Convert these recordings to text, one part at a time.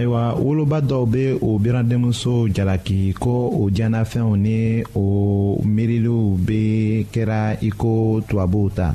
ayiwa woloba dɔw bɛ o biradenmuso jalaki ko o diɲɛnafɛnw ni o miiriliw bɛ kɛra iko tubabuw ta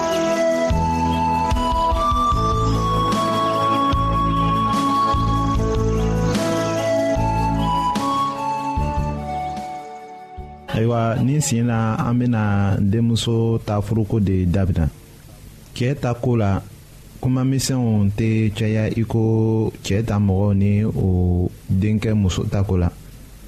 ayiwa nin sen na an bɛna denmuso ta furuko de dabila cɛ ta ko la kuma misɛnw tɛ caya i ko cɛ ta mɔgɔw ni o denkɛ muso ta ko la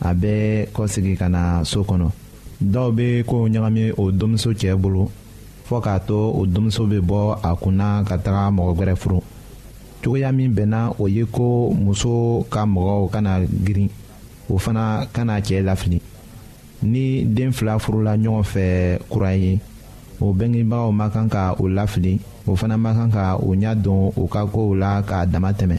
a bɛ kɔsegin ka na so kɔnɔ dɔw bɛ kow ɲagami o denmuso cɛ bolo fɔ k'a to o denmuso bɛ bɔ a kunna ka taga mɔgɔ wɛrɛ furu cogoya min bɛnna o ye ko muso ka mɔgɔw kana girin o fana kana cɛ lafili ni den fila furula ɲɔgɔn fɛ kura ye o bɛngebagaw ma kan ka o lafili o fana ma kan ka o ɲɛ don u ka kow la k'a dama tɛmɛ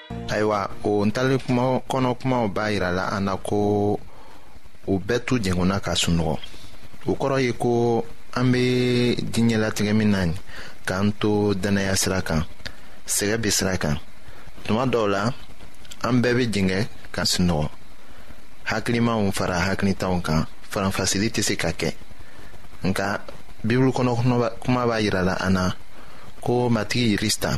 ayiwa o ntalen kuma kɔnɔ kumaw b'a yira la an na ko u bɛɛ tu jɛngɔnna ka sunɔgɔ o kɔrɔ ye ko an bɛ diɲɛ latigɛ min na k'an to dannaya sira kan sɛgɛ bɛ sira kan tuma dɔw la an bɛɛ bɛ jɛngɛ ka sunɔgɔ hakilimaw fara hakilitanw kan faranfasili tɛ se ka kɛ nka bibulu kɔnɔ kuma b'a jira la an na ko matigi yirista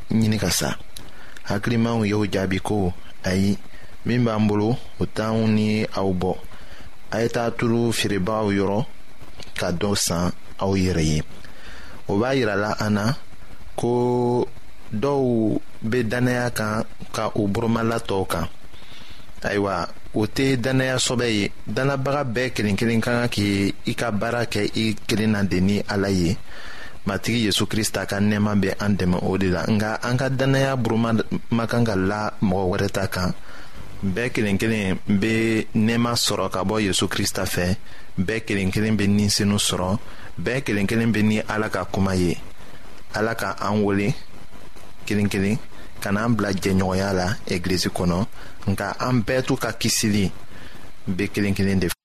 ɲini ka sa hakilimaw y'o jaabi ko ayi min b'an bolo o t'anw ni aw bɔ a ye taa tulu feerebaaw yɔrɔ ka dɔ san aw yɛrɛ ye o b'a yirala an na ko dɔw bɛ dannaya kan ka u boromala tɔw kan ayiwa o tɛ dannaya sɔbɛ ye dannabaga bɛɛ kelen kelen ka kan k'i i ka baara kɛ i kelen na de ni ala ye matigi yezu krista ka nɛɛma bɛ an dɛmɛ o de la nka an ka dannaya buruma ma kan ka la mɔgɔ wɛrɛ ta kan bɛɛ kelen kelen bɛ nɛɛma sɔrɔ ka bɔ yezu krista fɛ bɛɛ kelen kelen bɛ ninsenu sɔrɔ bɛɛ kelen kelen bɛ ni ala ka kuma ye ala ka an wele kelen kelen ka n'an bila jɛɲɔgɔnya la egilizi kɔnɔ nka an bɛɛ t'u ka kisili bɛ kelen kelen de fɛ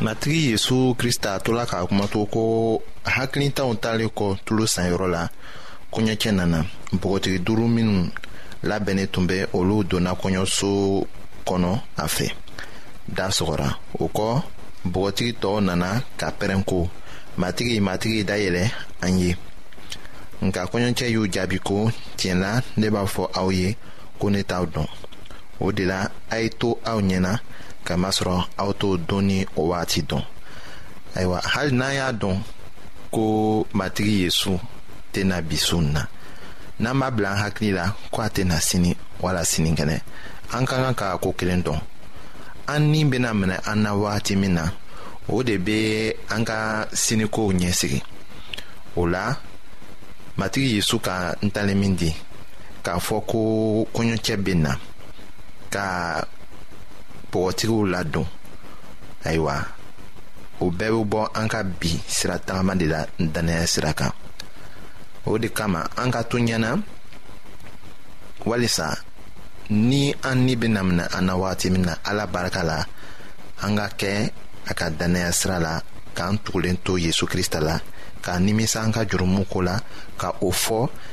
matigi yezu krista tola k'a kuma to ko hakilitanw talen kɔ tulo sanyɔrɔ la kɔɲɔcɛ nana npogotigi duuru minnu labɛnnen tun bɛ olu donna kɔɲɔso kɔnɔ a fɛ da sɔgɔra o kɔ npogotigi tɔw nana ka pɛrɛn ko matigi matigi dayɛlɛ an ye nka kɔɲɔcɛ y'u jaabi ko tiɲɛ la ne b'a fɔ aw ye ko ne t'aw dɔn o de la a ye to aw ɲɛ na k'a masɔrɔ aw t'o don ni o wagati dɔn ayiwa hali n'an y'a dɔn ko matigi yesu tɛna bi su in na n'an b'a bila an hakili la ko a tɛna sini wala sininkɛnɛ an ka kan ka ko kelen dɔn an ni bɛna minɛ an na wagati min na o de bɛ an ka sinikow ɲɛsigi o la matigi yesu ka ntalen min di k'a fɔ ko kɔɲɔcɛ bɛ na ka bɔgɔtigiw ladon ayiwa o bɛɛ bɛ bɔ an ka bi sira tagama de la dannaya sira kan o de kama an ka to ɲɛna walisa ni an ni bɛna minɛ an na wagati min na ala barika la an ka kɛ a ka dannaya sira la k'an tugulen to yezu krista la k'a nimisa an ka jurumu ko la ka o fɔ